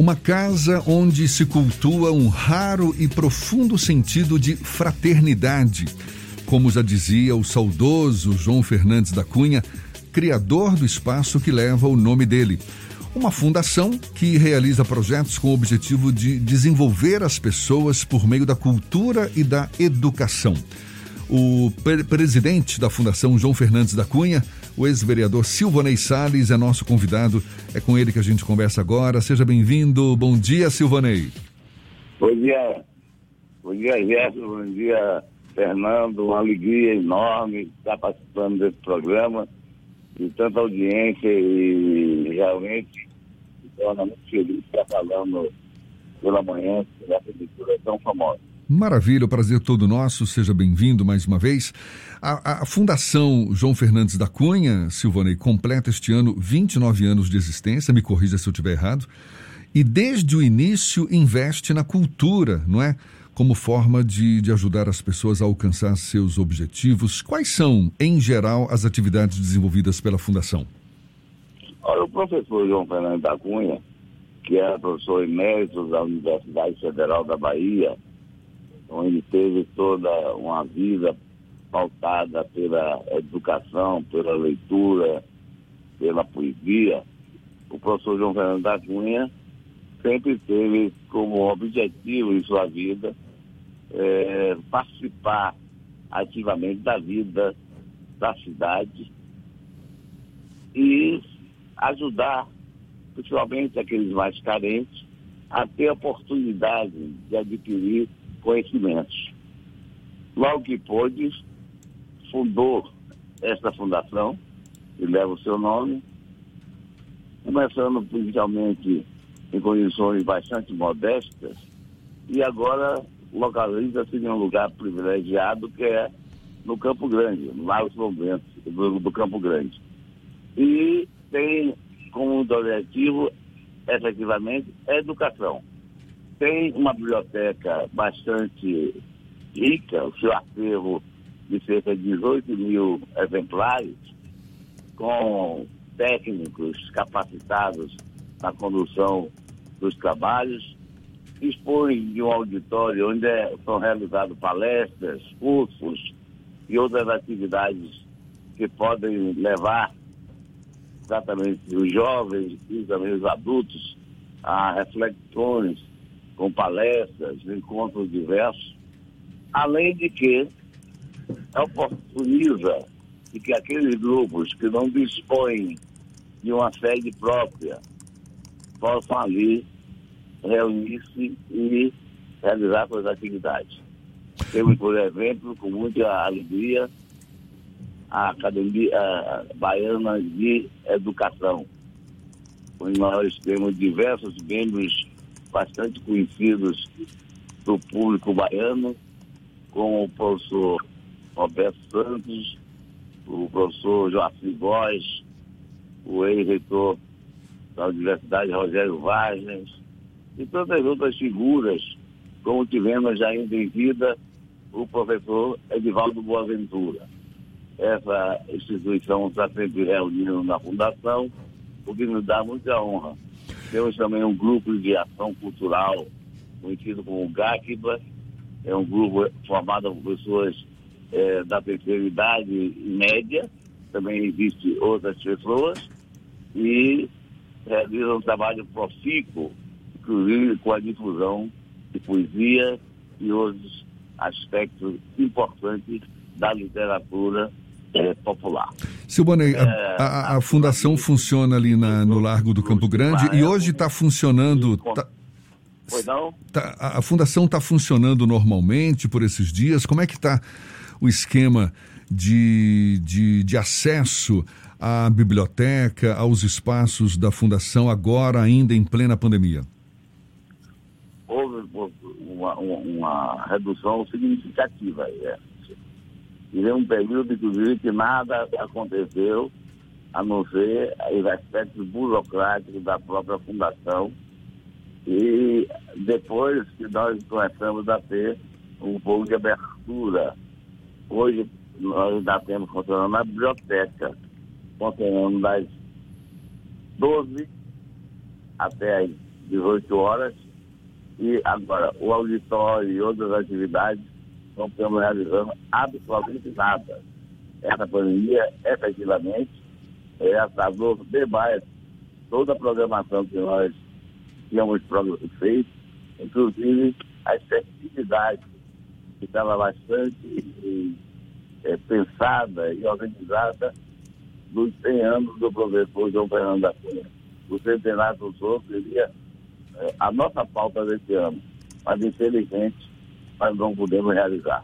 Uma casa onde se cultua um raro e profundo sentido de fraternidade. Como já dizia o saudoso João Fernandes da Cunha, criador do espaço que leva o nome dele. Uma fundação que realiza projetos com o objetivo de desenvolver as pessoas por meio da cultura e da educação. O pre presidente da Fundação João Fernandes da Cunha o ex-vereador Silvanei Salles é nosso convidado. É com ele que a gente conversa agora. Seja bem-vindo. Bom dia, Silvanei. Bom dia. Bom dia, Gerson. Bom dia, Fernando. Uma alegria enorme estar participando desse programa. De tanta audiência e realmente me torna muito feliz estar falando pela manhã dessa cultura tão famosa. Maravilha, prazer todo nosso, seja bem-vindo mais uma vez. A, a, Fundação João Fernandes da Cunha, Silvanei, completa este ano 29 anos de existência, me corrija se eu estiver errado, e desde o início investe na cultura, não é? Como forma de, de ajudar as pessoas a alcançar seus objetivos. Quais são, em geral, as atividades desenvolvidas pela Fundação? Olha, o professor João Fernandes da Cunha, que é professor emérito da Universidade Federal da Bahia, onde teve toda uma vida pautada pela educação, pela leitura, pela poesia, o professor João Fernando da Cunha sempre teve como objetivo em sua vida é, participar ativamente da vida da cidade e ajudar, principalmente aqueles mais carentes, a ter a oportunidade de adquirir conhecimentos. Logo que pôde, fundou esta fundação, que leva o seu nome, começando inicialmente em condições bastante modestas, e agora localiza-se em um lugar privilegiado que é no Campo Grande, no Lago São Bento, do, do Campo Grande. E tem como objetivo, efetivamente, educação tem uma biblioteca bastante rica, o seu acervo de cerca de 18 mil exemplares, com técnicos capacitados na condução dos trabalhos, dispõe de um auditório onde é, são realizadas palestras, cursos e outras atividades que podem levar exatamente os jovens e também os adultos a reflexões com palestras, encontros diversos, além de que oportuniza de que aqueles grupos que não dispõem de uma sede própria possam ali reunir-se e realizar suas atividades. Temos, por exemplo, com muita alegria, a Academia Baiana de Educação, onde nós temos diversos membros bastante conhecidos do público baiano, como o professor Roberto Santos, o professor Joaquim Góes, o ex-reitor da Universidade Rogério Vargas e tantas outras figuras, como tivemos ainda em vida o professor Edivaldo Boaventura. Essa instituição está sempre reunida na Fundação, o que nos dá muita honra temos também um grupo de ação cultural, conhecido como GACBA, é um grupo formado por pessoas é, da terceira idade média, também existem outras pessoas, e realiza um trabalho profícuo, inclusive com a difusão de poesia e outros aspectos importantes da literatura é, popular. Silvanei, a, é, a, a, fundação funciona ali na, no Largo do Campo Grande e hoje está funcionando. Tá, tá, a fundação está funcionando normalmente por esses dias? Como é que está o esquema de, de, de acesso à biblioteca, aos espaços da fundação, agora ainda em plena pandemia? Houve uma, uma, uma redução significativa. É Tivemos um período, inclusive, que nada aconteceu, a não ser os aspectos burocráticos da própria fundação. E depois que nós começamos a ter um pouco de abertura. Hoje nós ainda temos funcionando na biblioteca, funcionando das 12 até as 18 horas. E agora, o auditório e outras atividades não estamos realizando absolutamente nada. Essa pandemia, efetivamente, é atrasou demais toda a programação que nós tínhamos feito, inclusive as festividades, que estava bastante é, pensada e organizada dos 100 anos do professor João Fernando da Cunha. O centenário do Souza seria é, a nossa pauta desse ano, mas infelizmente nós não podemos realizar.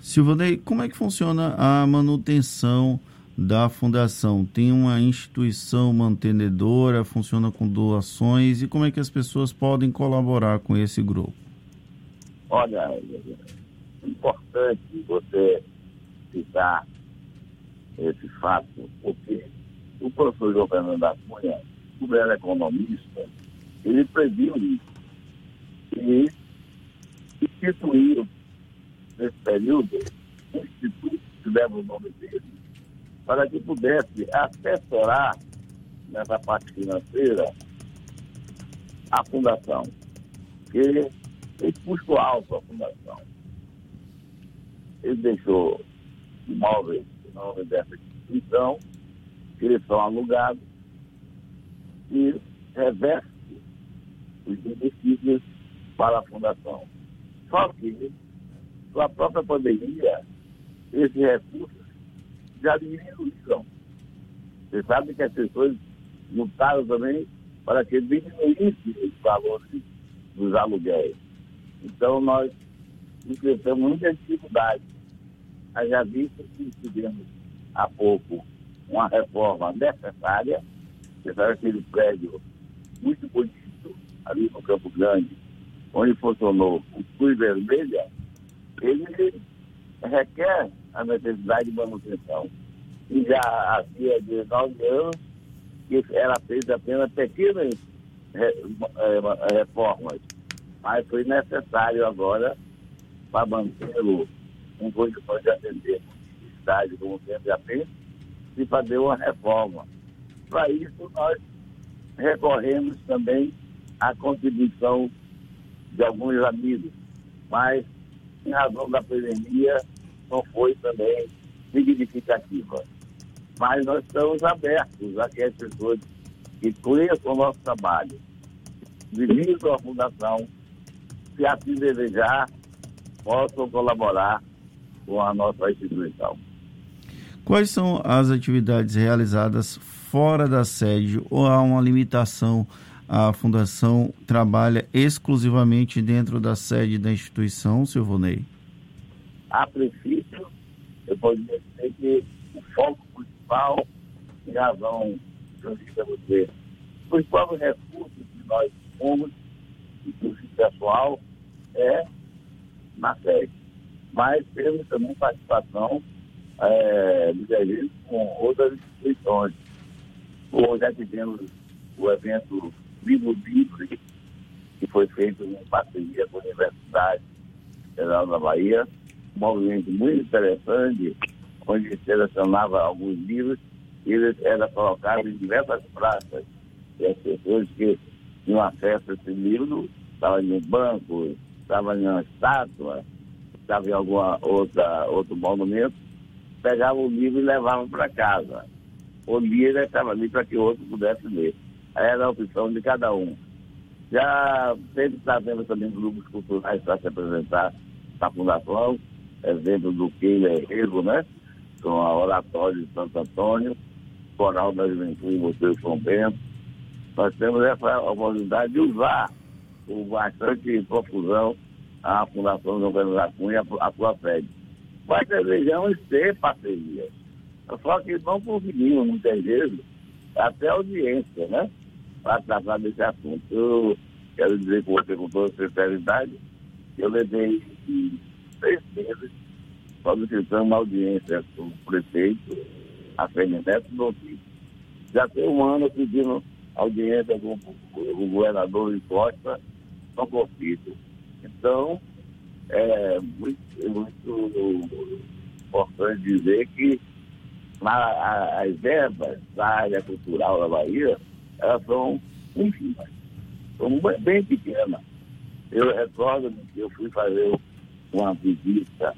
Silvanei, como é que funciona a manutenção da fundação? Tem uma instituição mantenedora, funciona com doações e como é que as pessoas podem colaborar com esse grupo? Olha, é importante você citar esse fato, porque o professor João Fernando da Cunha, como era economista, ele previu isso. E instituiu, nesse período, um instituto que leva o nome dele, para que pudesse assessorar nessa parte financeira a fundação. Porque tem custo alto a fundação. Ele deixou imóveis em nome dessa instituição, que eles são alugados, e reveste os benefícios para a fundação. Só que, com a própria pandemia, esses recursos já diminuíram. Você sabe que as pessoas lutaram também para que diminuísse os valores dos aluguéis. Então, nós enfrentamos muita dificuldade. Já visto que tivemos há pouco uma reforma necessária, que era aquele prédio muito bonito ali no Campo Grande, onde funcionou o Cruz Vermelha, ele requer a necessidade de manutenção. E já havia de nove anos que era feita apenas pequenas é, reformas, mas foi necessário agora para mantê-lo em condições de atender a necessidade, como sempre fez, e fazer uma reforma. Para isso, nós recorremos também à contribuição de alguns amigos, mas em razão da pandemia não foi também significativa. Mas nós estamos abertos a que as pessoas que conheçam o nosso trabalho, dividam a fundação, se assim desejar, possam colaborar com a nossa instituição. Quais são as atividades realizadas fora da sede ou há uma limitação a fundação trabalha exclusivamente dentro da sede da instituição, Silvonei? A princípio, eu poderia dizer que o foco principal, em razão, eu digo a você, o principal recurso que nós temos, inclusive pessoal, é na sede. Mas temos também participação, é, com outras instituições. Hoje já tivemos o evento Vivo Livre, que foi feito em parceria com a Universidade Federal da Bahia, um movimento muito interessante, onde selecionava alguns livros e eles eram colocados em diversas praças. E as pessoas que tinham acesso a esse livro estavam em um banco, estavam em uma estátua, estavam em outra, outro monumento, pegavam o livro e levavam para casa. O livro estava ali para que outro pudesse ler era a opção de cada um. Já sempre está tendo também grupos culturais para se apresentar na Fundação, exemplo do Keila Herrero, né? Com a Oratória de Santo Antônio, Coral da Juventude Museu São Bento. Nós temos essa oportunidade de usar com bastante profusão a Fundação João Pedro da Cunha, a sua sede. Mas desejamos ter parcerias. Só que não conseguimos, muitas vezes, até audiência, né? Para tratar desse assunto. Eu quero dizer com você com toda sinceridade eu levei seis meses solicitando uma audiência com o prefeito, a Fernandes Notícia. Já tem um ano pedindo audiência com o governador de Costa, não consigo. Então, é muito, muito importante dizer que na, as verbas da área cultural da Bahia elas são ínfimas. fundação bem pequena. Eu recordo que eu fui fazer uma visita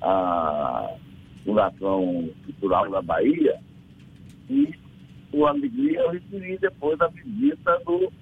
à Fundação Cultural da Bahia e o alegria eu recebi depois da visita do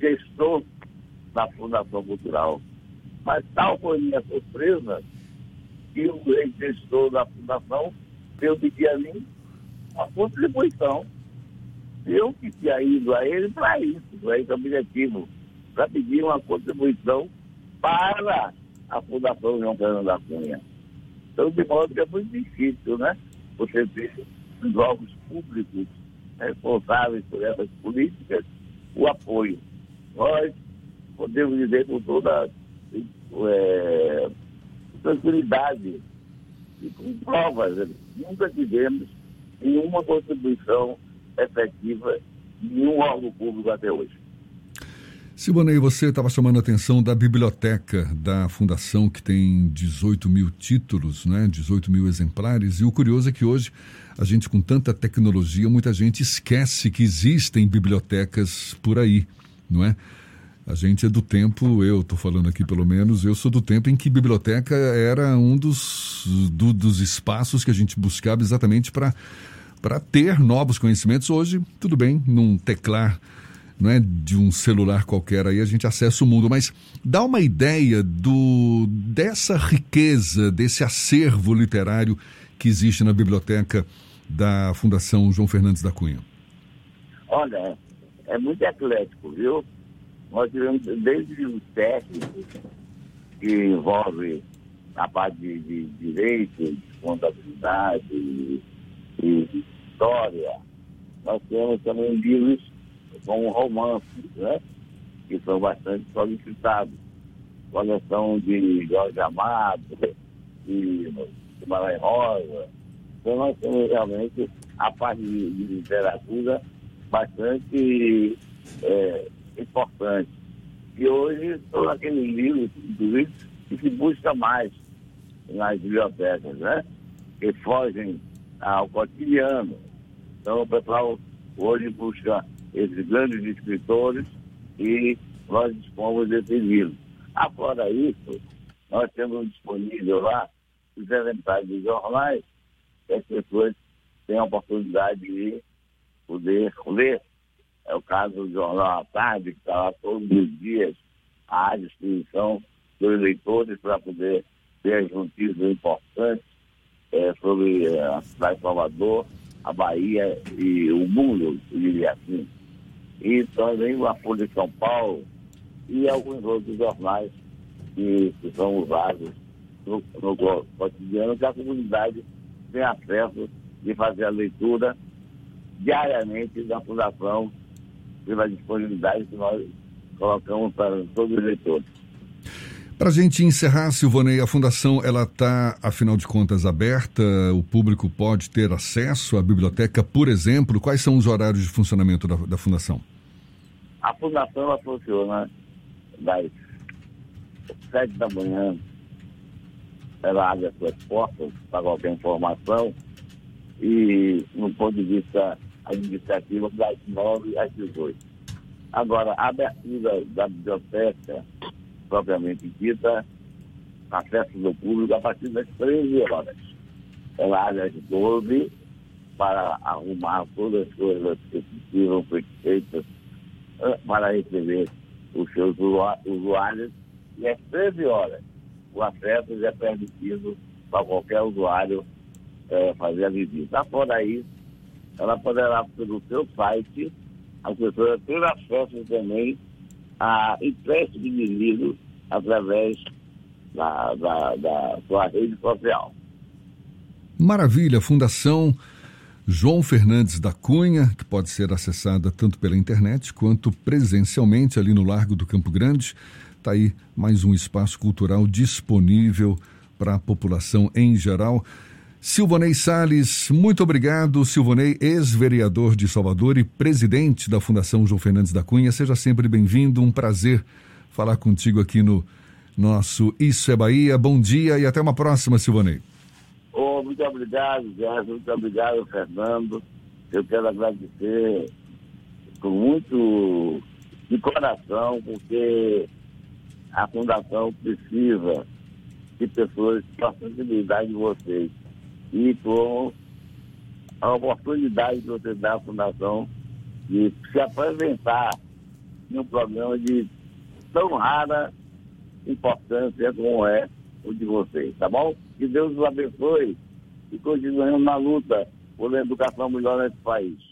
gestor da Fundação Cultural. Mas tal foi minha surpresa que o ex-gestor da Fundação deu pedir a mim uma contribuição. Eu que tinha ido a ele para isso, para esse objetivo, para pedir uma contribuição para a Fundação João Fernando da Cunha. Então, de modo que é muito difícil, né? Você ter os órgãos públicos responsáveis por essas políticas o apoio. Nós podemos dizer com toda é, tranquilidade e com provas, né? nunca tivemos nenhuma contribuição efetiva de nenhum órgão público até hoje. Silvanei, você estava chamando a atenção da biblioteca da Fundação, que tem 18 mil títulos, né? 18 mil exemplares. E o curioso é que hoje, a gente com tanta tecnologia, muita gente esquece que existem bibliotecas por aí, não é? A gente é do tempo, eu estou falando aqui pelo menos, eu sou do tempo em que biblioteca era um dos, do, dos espaços que a gente buscava exatamente para ter novos conhecimentos. Hoje, tudo bem, num teclar não é de um celular qualquer aí a gente acessa o mundo, mas dá uma ideia do dessa riqueza, desse acervo literário que existe na biblioteca da Fundação João Fernandes da Cunha. Olha, é muito eclético, viu? Nós tivemos desde os técnicos que envolve a parte de, de direito, de contabilidade e, e história. Nós temos também livros com romances, né? que são bastante solicitados. Coleção de Jorge Amado, de Guimarães Rosa. Então nós temos realmente a parte de, de literatura bastante é, importante. E hoje são aqueles livros, inclusive, que se busca mais nas bibliotecas, né? Que fogem ao cotidiano. Então o pessoal hoje busca esses grandes escritores e nós dispomos desse livro. Afora isso, nós temos disponível lá os elementais de jornais que as pessoas têm a oportunidade de poder ler. É o caso do Jornal à Tarde, que está lá todos os dias à disposição dos leitores para poder ter as notícias importantes é, sobre a cidade de Salvador, a Bahia e o mundo, eu diria assim e também a Folha de São Paulo e alguns outros jornais que, que são usados no, no cotidiano, que a comunidade tem acesso de fazer a leitura diariamente da Fundação pela disponibilidade que nós colocamos para todos os leitores. Para a gente encerrar, Silvonei, a Fundação ela está, afinal de contas, aberta, o público pode ter acesso à biblioteca, por exemplo. Quais são os horários de funcionamento da, da Fundação? A Fundação ela funciona das sete da manhã, ela abre as suas portas para qualquer informação e, no ponto de vista administrativo, das nove às dezoito. Agora, a abertura da biblioteca propriamente dita, acesso do público a partir das 13 horas. Abre às 12 para arrumar todas as coisas que precisam ser feitas eh, para receber os seus usuários e às 13 horas o acesso já é permitido para qualquer usuário é, fazer a visita. Fora isso, ela poderá, pelo seu site, a pessoa ter acesso também a empréstimo de livros através da, da, da sua rede social. Maravilha, Fundação João Fernandes da Cunha, que pode ser acessada tanto pela internet quanto presencialmente ali no Largo do Campo Grande. Está aí mais um espaço cultural disponível para a população em geral. Silvonei Sales, muito obrigado. Silvonei, ex-vereador de Salvador e presidente da Fundação João Fernandes da Cunha. Seja sempre bem-vindo. Um prazer falar contigo aqui no nosso Isso é Bahia. Bom dia e até uma próxima, Silvonei. Oh, muito obrigado, Gerson. Muito obrigado, Fernando. Eu quero agradecer com muito de coração, porque a Fundação precisa de pessoas com a sensibilidade de vocês. E com a oportunidade que você dá à Fundação de se apresentar em um programa de tão rara importância como é o de vocês, tá bom? Que Deus os abençoe e continuemos na luta por uma educação melhor nesse país.